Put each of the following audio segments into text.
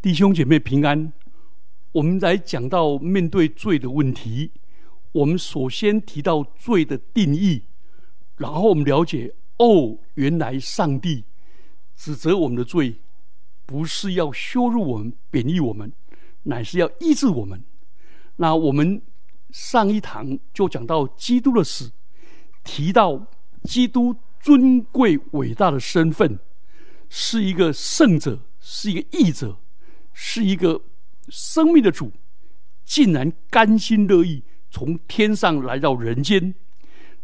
弟兄姐妹平安。我们来讲到面对罪的问题，我们首先提到罪的定义，然后我们了解哦，原来上帝指责我们的罪，不是要羞辱我们、贬义我们，乃是要医治我们。那我们上一堂就讲到基督的死，提到基督尊贵伟大的身份，是一个圣者，是一个义者。是一个生命的主，竟然甘心乐意从天上来到人间。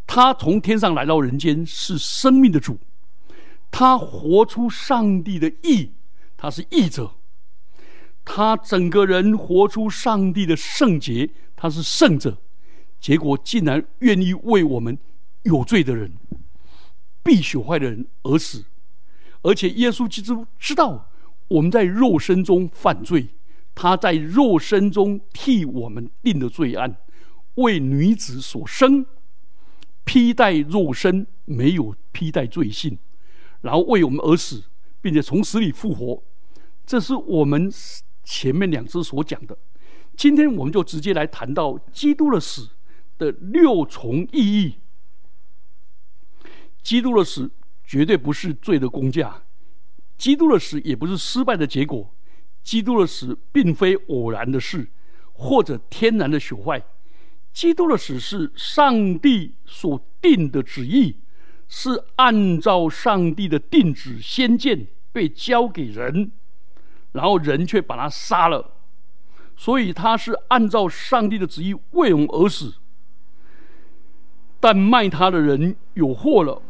他从天上来到人间，是生命的主。他活出上帝的义，他是义者。他整个人活出上帝的圣洁，他是圣者。结果竟然愿意为我们有罪的人、必朽坏的人而死，而且耶稣基督知道。我们在肉身中犯罪，他在肉身中替我们定的罪案，为女子所生，披戴肉身，没有披戴罪性，然后为我们而死，并且从死里复活。这是我们前面两次所讲的。今天我们就直接来谈到基督的死的六重意义。基督的死绝对不是罪的公价。基督的死也不是失败的结果，基督的死并非偶然的事，或者天然的朽坏。基督的死是上帝所定的旨意，是按照上帝的定旨先见被交给人，然后人却把他杀了，所以他是按照上帝的旨意为我们而死。但卖他的人有祸了。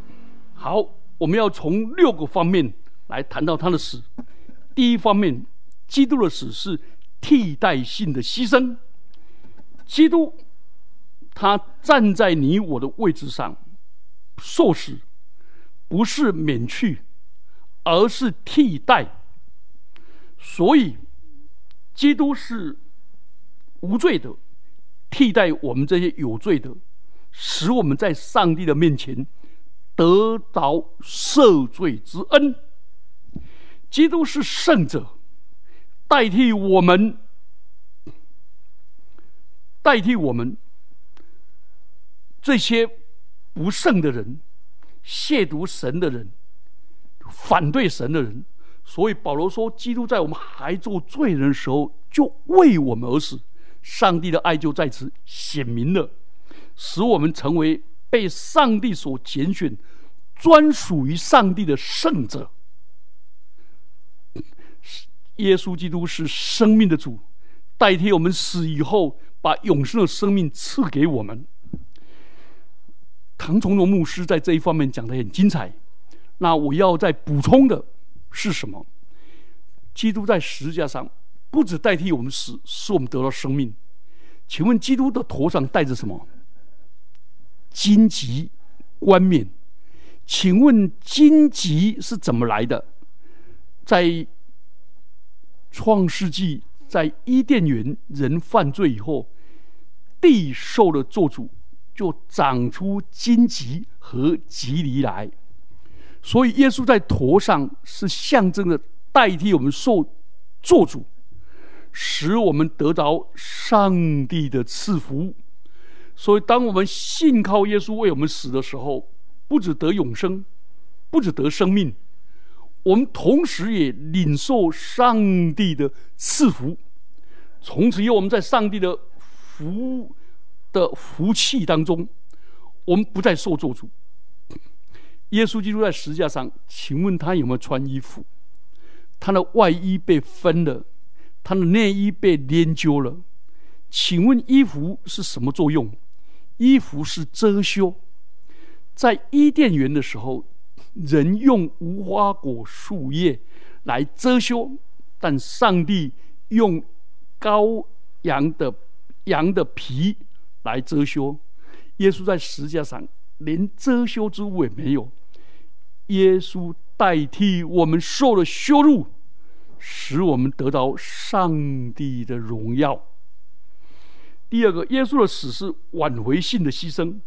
好，我们要从六个方面。来谈到他的死，第一方面，基督的死是替代性的牺牲。基督他站在你我的位置上受死，不是免去，而是替代。所以，基督是无罪的，替代我们这些有罪的，使我们在上帝的面前得到赦罪之恩。基督是圣者，代替我们，代替我们这些不圣的人、亵渎神的人、反对神的人。所以保罗说，基督在我们还做罪人的时候，就为我们而死。上帝的爱就在此显明了，使我们成为被上帝所拣选、专属于上帝的圣者。耶稣基督是生命的主，代替我们死以后，把永生的生命赐给我们。唐崇荣牧师在这一方面讲的很精彩。那我要再补充的是什么？基督在十字架上不止代替我们死，使我们得到生命。请问基督的头上戴着什么？荆棘冠冕。请问荆棘是怎么来的？在创世纪在伊甸园人犯罪以后，地受了作主，就长出荆棘和棘藜来。所以耶稣在头上是象征着代替我们受咒诅，使我们得着上帝的赐福。所以当我们信靠耶稣为我们死的时候，不止得永生，不止得生命。我们同时也领受上帝的赐福，从此以后我们在上帝的福的福气当中，我们不再受咒诅。耶稣基督在十字架上，请问他有没有穿衣服？他的外衣被分了，他的内衣被研究了。请问衣服是什么作用？衣服是遮羞。在伊甸园的时候。人用无花果树叶来遮羞，但上帝用羔羊的羊的皮来遮羞。耶稣在十字架上连遮羞之物也没有，耶稣代替我们受了羞辱，使我们得到上帝的荣耀。第二个，耶稣的死是挽回性的牺牲。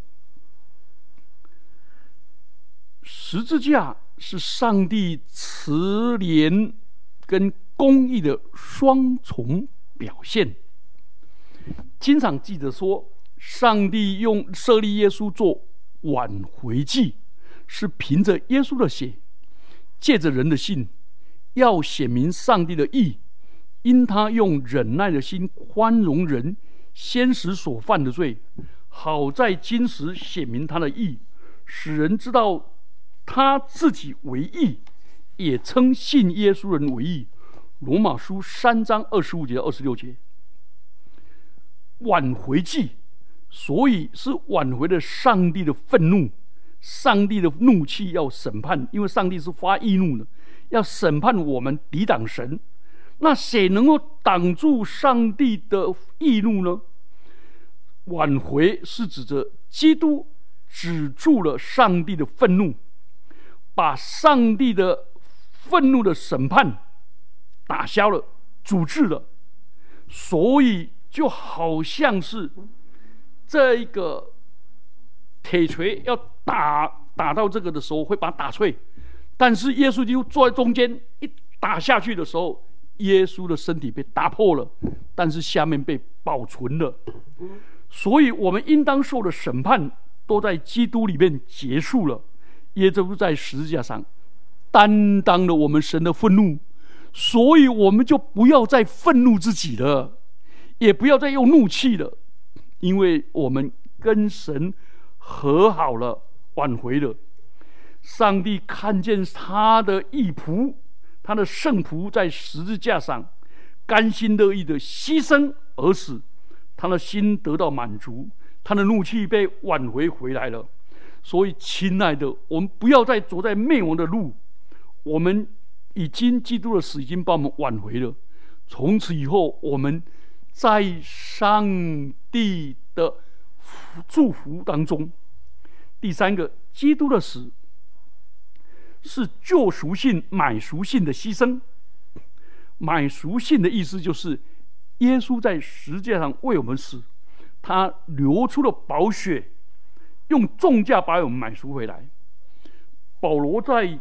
十字架是上帝慈怜跟公义的双重表现。经常记得说，上帝用设立耶稣做挽回祭，是凭着耶稣的血，借着人的信，要显明上帝的义。因他用忍耐的心宽容人先时所犯的罪，好在今时显明他的义，使人知道他自己为义，也称信耶稣人为义。罗马书三章二十五节二十六节。挽回祭，所以是挽回了上帝的愤怒，上帝的怒气要审判，因为上帝是发易怒的，要审判我们抵挡神。那谁能够挡住上帝的易怒呢？挽回是指着基督止住了上帝的愤怒，把上帝的愤怒的审判打消了、阻止了，所以。就好像是这一个铁锤要打打到这个的时候，会把它打碎。但是耶稣基督坐在中间，一打下去的时候，耶稣的身体被打破了，但是下面被保存了。所以，我们应当受的审判都在基督里面结束了。耶稣在十字架上担当了我们神的愤怒，所以我们就不要再愤怒自己了。也不要再用怒气了，因为我们跟神和好了，挽回了。上帝看见他的义仆，他的圣仆在十字架上甘心乐意的牺牲而死，他的心得到满足，他的怒气被挽回回来了。所以，亲爱的，我们不要再走在灭亡的路。我们已经基督的死已经把我们挽回了，从此以后我们。在上帝的祝福当中，第三个，基督的死是救赎性、买赎性的牺牲。买赎性的意思就是，耶稣在十字架上为我们死，他流出了宝血，用重价把我们买赎回来。保罗在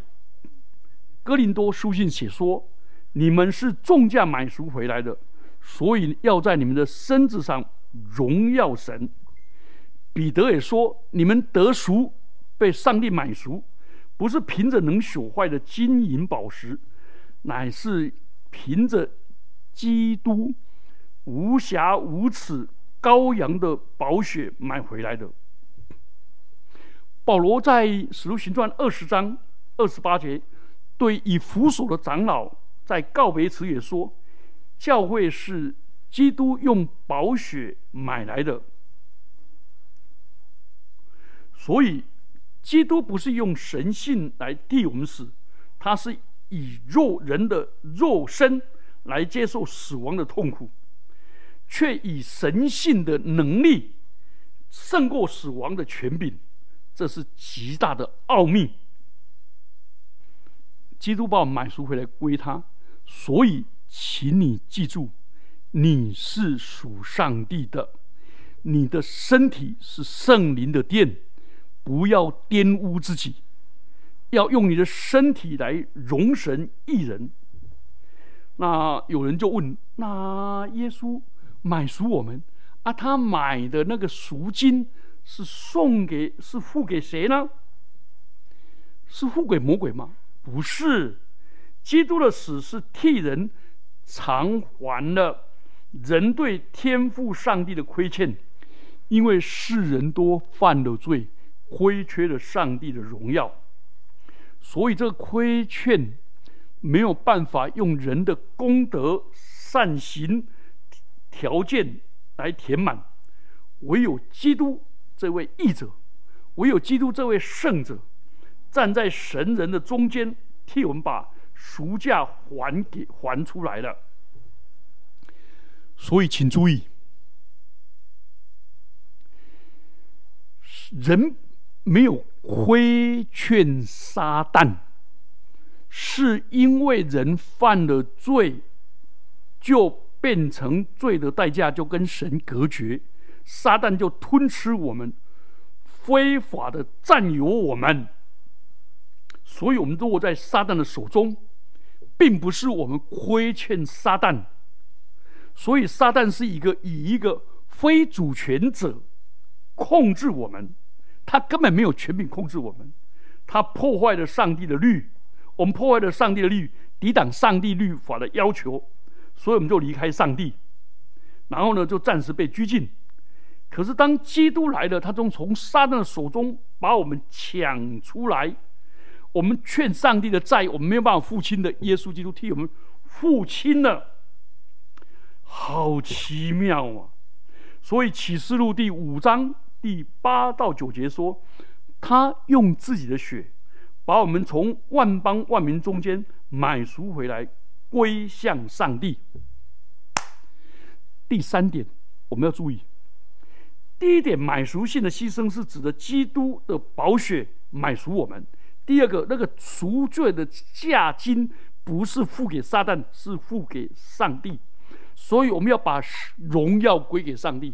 哥林多书信写说：“你们是重价买赎回来的。”所以要在你们的身子上荣耀神。彼得也说：“你们得赎，被上帝买赎，不是凭着能朽坏的金银宝石，乃是凭着基督无瑕无耻羔羊的宝血买回来的。”保罗在使徒行传二十章二十八节，对以弗所的长老在告别词也说。教会是基督用宝血买来的，所以基督不是用神性来替我们死，他是以肉人的肉身来接受死亡的痛苦，却以神性的能力胜过死亡的权柄，这是极大的奥秘。基督把我买赎回来归他，所以。请你记住，你是属上帝的，你的身体是圣灵的殿，不要玷污自己，要用你的身体来容神一人。那有人就问：那耶稣买赎我们啊？他买的那个赎金是送给、是付给谁呢？是付给魔鬼吗？不是，基督的死是替人。偿还了人对天赋上帝的亏欠，因为世人多犯了罪，亏缺了上帝的荣耀，所以这个亏欠没有办法用人的功德善行条件来填满，唯有基督这位义者，唯有基督这位圣者，站在神人的中间，替我们把。赎价还给还出来了，所以请注意，人没有亏欠撒旦，是因为人犯了罪，就变成罪的代价，就跟神隔绝，撒旦就吞吃我们，非法的占有我们，所以我们落在撒旦的手中。并不是我们亏欠撒旦，所以撒旦是一个以一个非主权者控制我们，他根本没有权柄控制我们，他破坏了上帝的律，我们破坏了上帝的律，抵挡上帝律法的要求，所以我们就离开上帝，然后呢，就暂时被拘禁。可是当基督来了，他从从撒旦的手中把我们抢出来。我们劝上帝的债，我们没有办法付清的。耶稣基督替我们付清了，好奇妙啊！所以启示录第五章第八到九节说，他用自己的血把我们从万邦万民中间买赎回来，归向上帝。第三点，我们要注意，第一点，买赎性的牺牲是指的基督的宝血买赎我们。第二个，那个赎罪的价金不是付给撒旦，是付给上帝，所以我们要把荣耀归给上帝，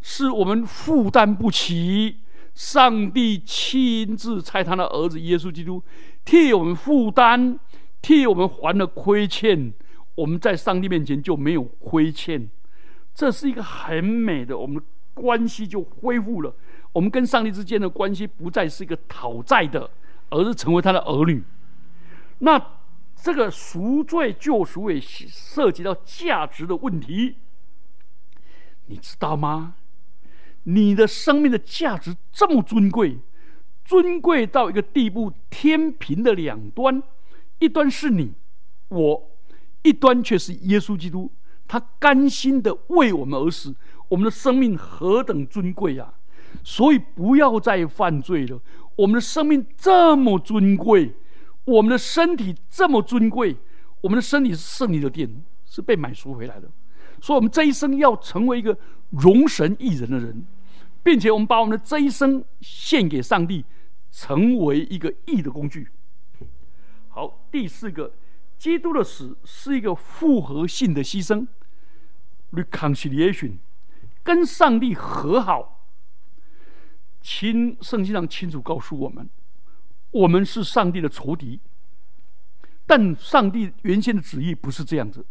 是我们负担不起，上帝亲自差他的儿子耶稣基督替我们负担，替我们还了亏欠，我们在上帝面前就没有亏欠，这是一个很美的，我们关系就恢复了，我们跟上帝之间的关系不再是一个讨债的。而是成为他的儿女，那这个赎罪救赎也涉及到价值的问题，你知道吗？你的生命的价值这么尊贵，尊贵到一个地步，天平的两端，一端是你我，一端却是耶稣基督，他甘心的为我们而死，我们的生命何等尊贵啊！所以不要再犯罪了。我们的生命这么尊贵，我们的身体这么尊贵，我们的身体是圣灵的殿，是被买赎回来的。所以，我们这一生要成为一个容神益人的人，并且我们把我们的这一生献给上帝，成为一个义的工具。好，第四个，基督的死是一个复合性的牺牲，reconciliation，跟上帝和好。清圣经上清楚告诉我们，我们是上帝的仇敌。但上帝原先的旨意不是这样子，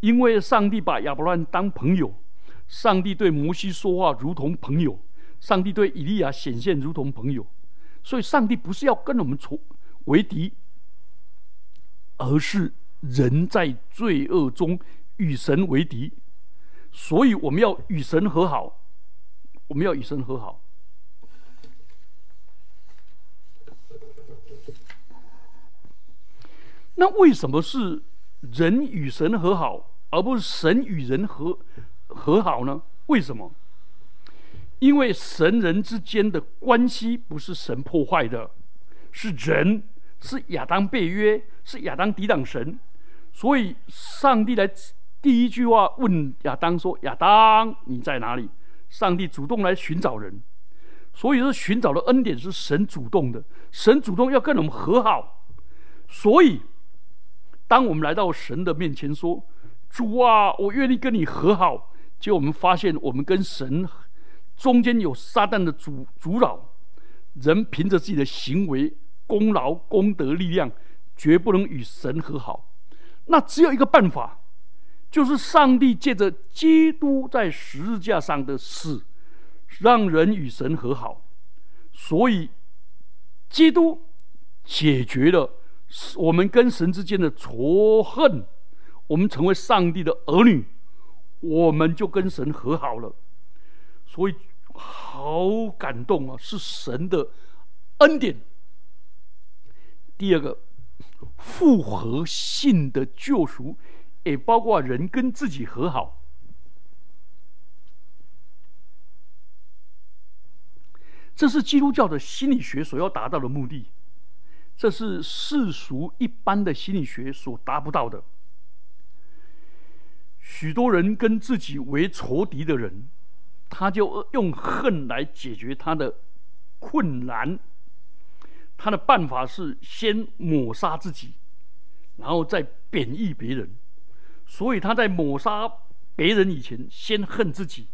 因为上帝把亚伯拉罕当朋友，上帝对摩西说话如同朋友，上帝对以利亚显现如同朋友，所以上帝不是要跟我们仇为敌，而是人在罪恶中与神为敌，所以我们要与神和好，我们要与神和好。那为什么是人与神和好，而不是神与人和和好呢？为什么？因为神人之间的关系不是神破坏的，是人是亚当被约，是亚当抵挡神，所以上帝来第一句话问亚当说：“亚当，你在哪里？”上帝主动来寻找人，所以说寻找的恩典是神主动的，神主动要跟我们和好，所以。当我们来到神的面前说：“主啊，我愿意跟你和好。”结果我们发现，我们跟神中间有撒旦的阻阻扰。人凭着自己的行为、功劳、功德、力量，绝不能与神和好。那只有一个办法，就是上帝借着基督在十字架上的死，让人与神和好。所以，基督解决了。我们跟神之间的仇恨，我们成为上帝的儿女，我们就跟神和好了。所以好感动啊，是神的恩典。第二个，复合性的救赎，也包括人跟自己和好，这是基督教的心理学所要达到的目的。这是世俗一般的心理学所达不到的。许多人跟自己为仇敌的人，他就用恨来解决他的困难。他的办法是先抹杀自己，然后再贬义别人。所以他在抹杀别人以前，先恨自己，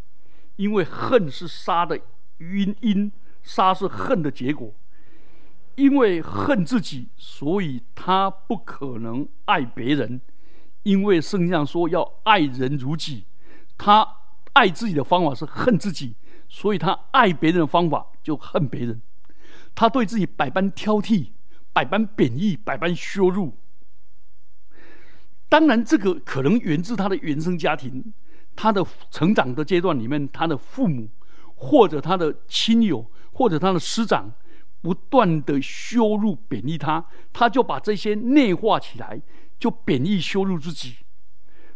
因为恨是杀的原因，杀是恨的结果。因为恨自己，所以他不可能爱别人。因为圣经上说要爱人如己，他爱自己的方法是恨自己，所以他爱别人的方法就恨别人。他对自己百般挑剔、百般贬义、百般羞辱。当然，这个可能源自他的原生家庭，他的成长的阶段里面，他的父母或者他的亲友或者他的师长。不断的羞辱贬义他，他就把这些内化起来，就贬义羞辱自己。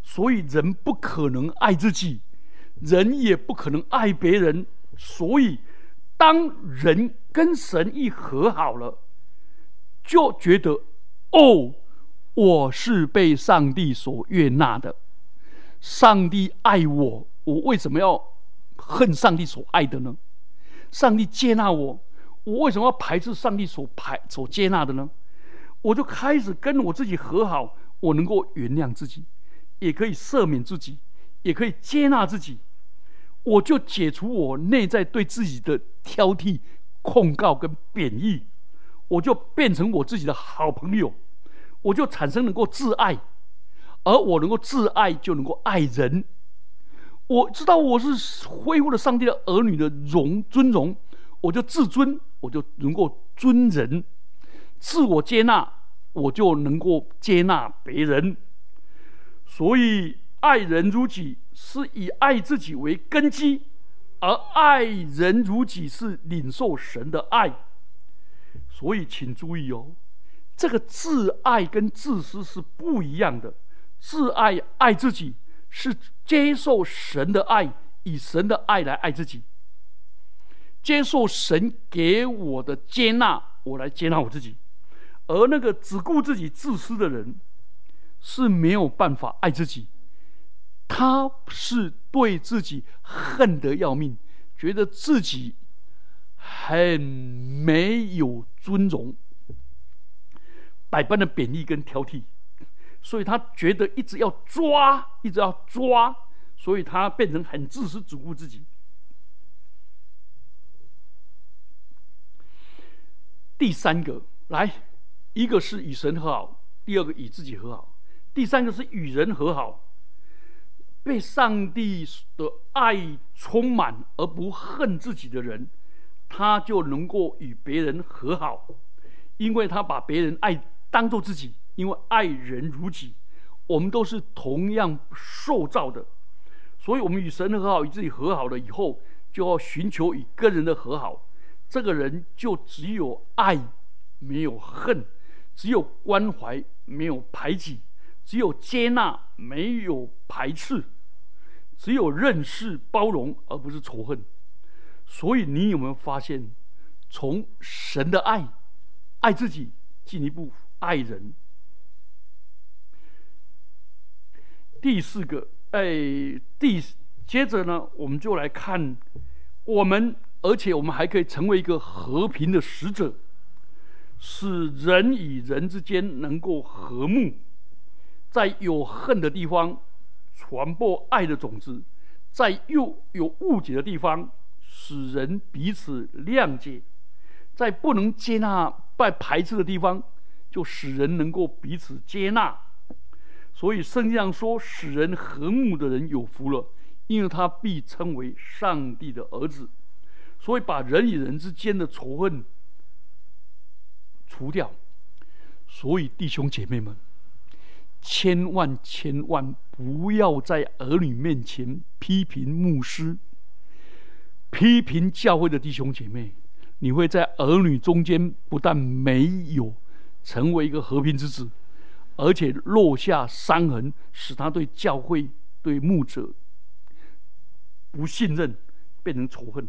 所以人不可能爱自己，人也不可能爱别人。所以，当人跟神一和好了，就觉得哦，我是被上帝所悦纳的，上帝爱我，我为什么要恨上帝所爱的呢？上帝接纳我。我为什么要排斥上帝所排所接纳的呢？我就开始跟我自己和好，我能够原谅自己，也可以赦免自己，也可以接纳自己。我就解除我内在对自己的挑剔、控告跟贬义，我就变成我自己的好朋友，我就产生能够自爱，而我能够自爱，就能够爱人。我知道我是恢复了上帝的儿女的荣尊荣，我就自尊。我就能够尊人，自我接纳，我就能够接纳别人。所以，爱人如己是以爱自己为根基，而爱人如己是领受神的爱。所以，请注意哦，这个自爱跟自私是不一样的。自爱爱自己，是接受神的爱，以神的爱来爱自己。接受神给我的接纳，我来接纳我自己。而那个只顾自己、自私的人，是没有办法爱自己。他是对自己恨得要命，觉得自己很没有尊荣，百般的贬义跟挑剔，所以他觉得一直要抓，一直要抓，所以他变成很自私、只顾自己。第三个来，一个是与神和好，第二个与自己和好，第三个是与人和好。被上帝的爱充满而不恨自己的人，他就能够与别人和好，因为他把别人爱当做自己，因为爱人如己。我们都是同样受造的，所以我们与神和好，与自己和好了以后，就要寻求与个人的和好。这个人就只有爱，没有恨；只有关怀，没有排挤；只有接纳，没有排斥；只有认识、包容，而不是仇恨。所以，你有没有发现，从神的爱，爱自己，进一步爱人？第四个，哎，第接着呢，我们就来看我们。而且我们还可以成为一个和平的使者，使人与人之间能够和睦，在有恨的地方传播爱的种子，在又有误解的地方使人彼此谅解，在不能接纳、被排斥的地方，就使人能够彼此接纳。所以圣经上说：“使人和睦的人有福了，因为他必称为上帝的儿子。”所以，把人与人之间的仇恨除掉。所以，弟兄姐妹们，千万千万不要在儿女面前批评牧师、批评教会的弟兄姐妹。你会在儿女中间不但没有成为一个和平之子，而且落下伤痕，使他对教会、对牧者不信任，变成仇恨。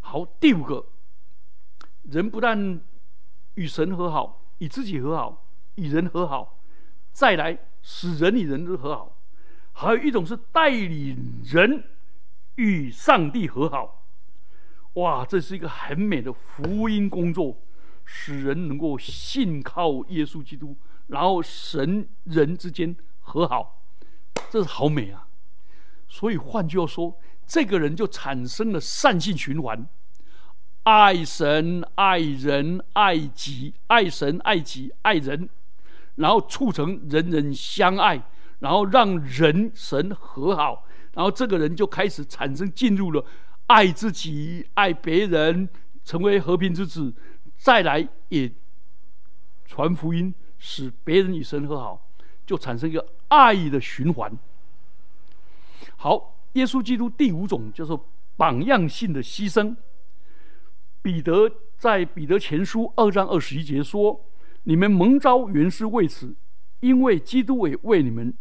好，第五个，人不但与神和好，与自己和好，与人和好，再来使人与人都和好，还有一种是带领人与上帝和好。哇，这是一个很美的福音工作，使人能够信靠耶稣基督，然后神人之间和好，这是好美啊！所以换句话说。这个人就产生了善性循环，爱神、爱人、爱己，爱神、爱己、爱人，然后促成人人相爱，然后让人神和好，然后这个人就开始产生进入了爱自己、爱别人，成为和平之子，再来也传福音，使别人与神和好，就产生一个爱的循环。好，耶稣基督第五种就是榜样性的牺牲。彼得在彼得前书二章二十一节说：“你们蒙召原是为此，因为基督也为你们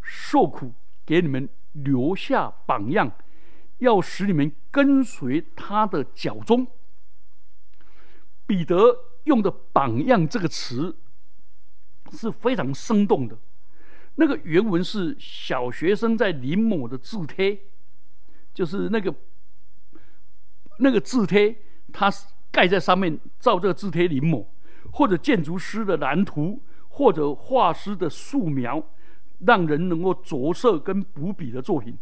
受苦，给你们留下榜样，要使你们跟随他的脚踪。”彼得用的“榜样”这个词是非常生动的。那个原文是小学生在临摹的字帖，就是那个那个字帖。它盖在上面，照这个字帖临摹，或者建筑师的蓝图，或者画师的素描，让人能够着色跟补笔的作品。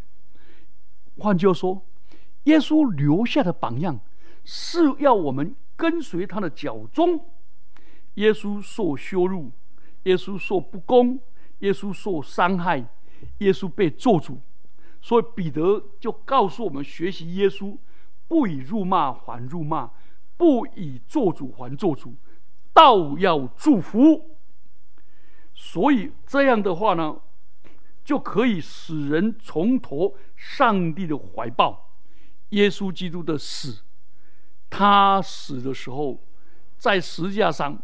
换句话说，耶稣留下的榜样是要我们跟随他的脚踪。耶稣受羞辱，耶稣受不公，耶稣受伤害，耶稣被做主，所以彼得就告诉我们学习耶稣。不以辱骂还辱骂，不以做主还做主，倒要祝福。所以这样的话呢，就可以使人重投上帝的怀抱。耶稣基督的死，他死的时候，在十字架上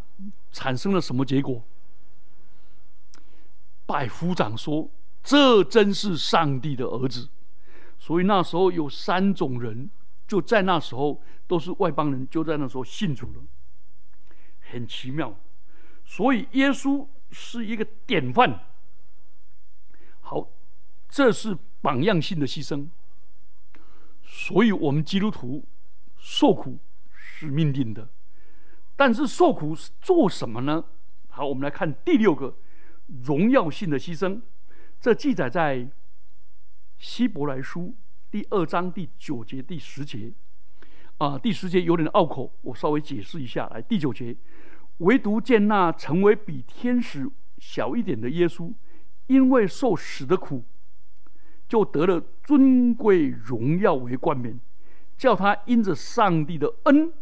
产生了什么结果？百夫长说：“这真是上帝的儿子。”所以那时候有三种人。就在那时候，都是外邦人，就在那时候信主了，很奇妙。所以耶稣是一个典范。好，这是榜样性的牺牲。所以我们基督徒受苦是命定的，但是受苦是做什么呢？好，我们来看第六个荣耀性的牺牲。这记载在希伯来书。第二章第九节、第十节，啊，第十节有点拗口，我稍微解释一下。来，第九节，唯独见那成为比天使小一点的耶稣，因为受死的苦，就得了尊贵荣耀为冠冕，叫他因着上帝的恩，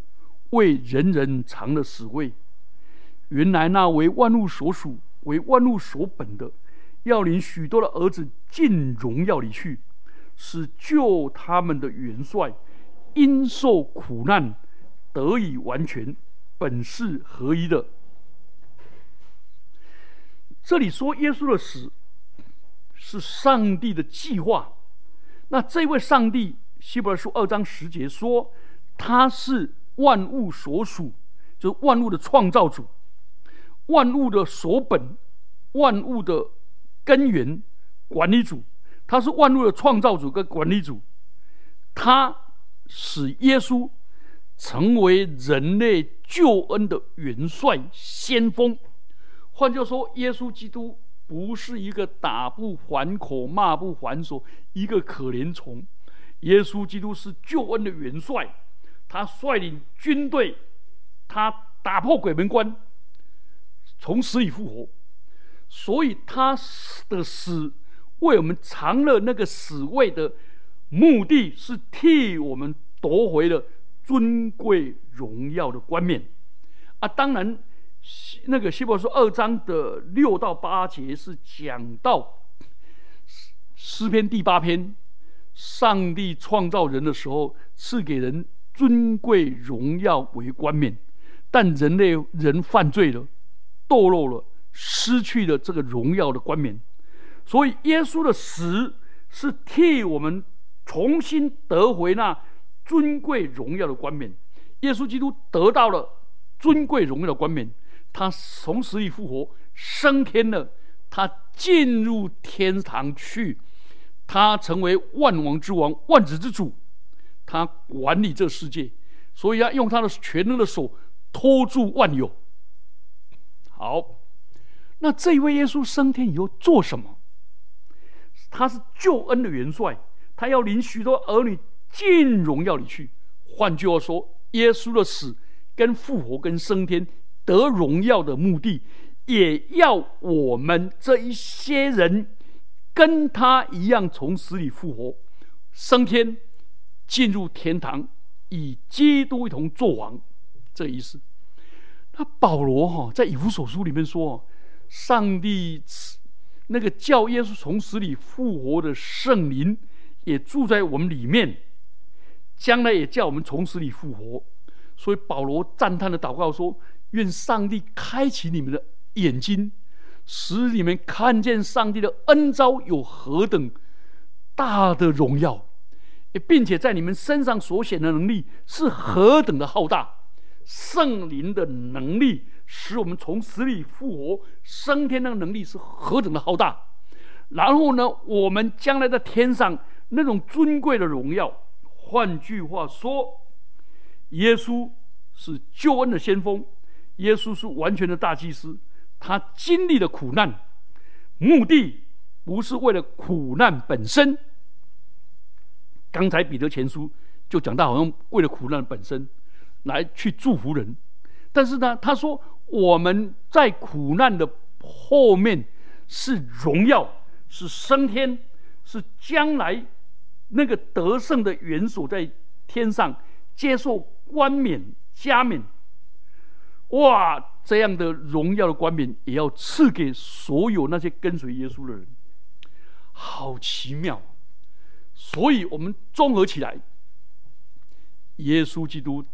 为人人尝了死味。原来那为万物所属、为万物所本的，要领许多的儿子进荣耀里去。是救他们的元帅，因受苦难得以完全，本是合一的。这里说耶稣的死是上帝的计划，那这位上帝，希伯来书二章十节说他是万物所属，就是万物的创造主，万物的所本，万物的根源，管理主。他是万物的创造主跟管理主，他使耶稣成为人类救恩的元帅先锋。换句话说，耶稣基督不是一个打不还口、骂不还手一个可怜虫。耶稣基督是救恩的元帅，他率领军队，他打破鬼门关，从死里复活。所以他的死。为我们尝了那个死味的目的是替我们夺回了尊贵荣耀的冠冕啊！当然，那个希伯说二章的六到八节是讲到诗篇第八篇，上帝创造人的时候赐给人尊贵荣耀为冠冕，但人类人犯罪了，堕落了，失去了这个荣耀的冠冕。所以，耶稣的死是替我们重新得回那尊贵荣耀的冠冕。耶稣基督得到了尊贵荣耀的冠冕，他从死里复活，升天了，他进入天堂去，他成为万王之王、万子之主，他管理这世界，所以要用他的全能的手托住万有。好，那这位耶稣升天以后做什么？他是救恩的元帅，他要领许多儿女进荣耀里去。换句话说，耶稣的死、跟复活、跟升天得荣耀的目的，也要我们这一些人跟他一样从死里复活、升天，进入天堂，与基督一同作王。这意思。那保罗哈在以弗所书里面说，上帝那个叫耶稣从死里复活的圣灵，也住在我们里面，将来也叫我们从死里复活。所以保罗赞叹的祷告说：“愿上帝开启你们的眼睛，使你们看见上帝的恩招有何等大的荣耀，并且在你们身上所显的能力是何等的浩大。”圣灵的能力使我们从死里复活、升天，的能力是何等的浩大！然后呢，我们将来在天上那种尊贵的荣耀，换句话说，耶稣是救恩的先锋，耶稣是完全的大祭司，他经历的苦难，目的不是为了苦难本身。刚才彼得前书就讲到，好像为了苦难本身。来去祝福人，但是呢，他说我们在苦难的后面是荣耀，是升天，是将来那个得胜的元首在天上接受冠冕加冕。哇，这样的荣耀的冠冕也要赐给所有那些跟随耶稣的人，好奇妙。所以我们综合起来，耶稣基督。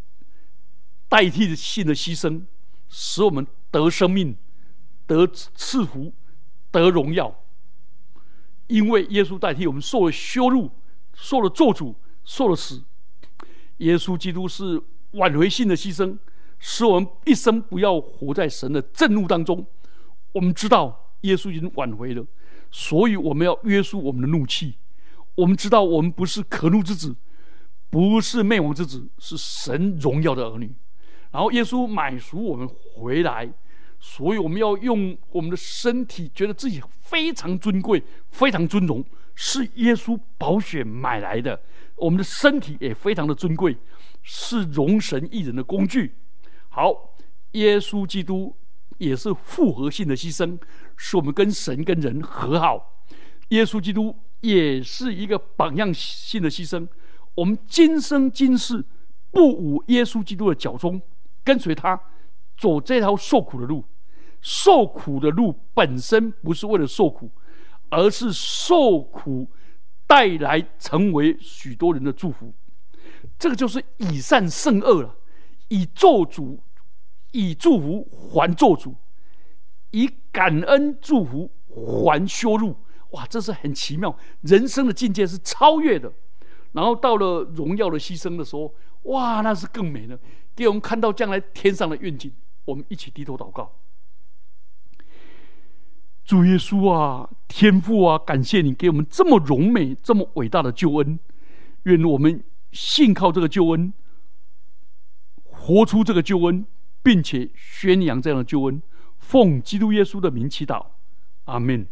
代替性的牺牲，使我们得生命、得赐福、得荣耀。因为耶稣代替我们受了羞辱、受了咒诅、受了死。耶稣基督是挽回性的牺牲，使我们一生不要活在神的震怒当中。我们知道耶稣已经挽回了，所以我们要约束我们的怒气。我们知道我们不是可怒之子，不是灭亡之子，是神荣耀的儿女。然后耶稣买赎我们回来，所以我们要用我们的身体，觉得自己非常尊贵、非常尊荣，是耶稣宝血买来的。我们的身体也非常的尊贵，是容神一人的工具。好，耶稣基督也是复合性的牺牲，使我们跟神跟人和好。耶稣基督也是一个榜样性的牺牲，我们今生今世不捂耶稣基督的脚中。跟随他走这条受苦的路，受苦的路本身不是为了受苦，而是受苦带来成为许多人的祝福。这个就是以善胜恶了，以咒诅以祝福还咒诅，以感恩祝福还羞辱。哇，这是很奇妙，人生的境界是超越的。然后到了荣耀的牺牲的时候，哇，那是更美了。给我们看到将来天上的愿景，我们一起低头祷告。主耶稣啊，天父啊，感谢你给我们这么荣美、这么伟大的救恩。愿我们信靠这个救恩，活出这个救恩，并且宣扬这样的救恩。奉基督耶稣的名祈祷，阿门。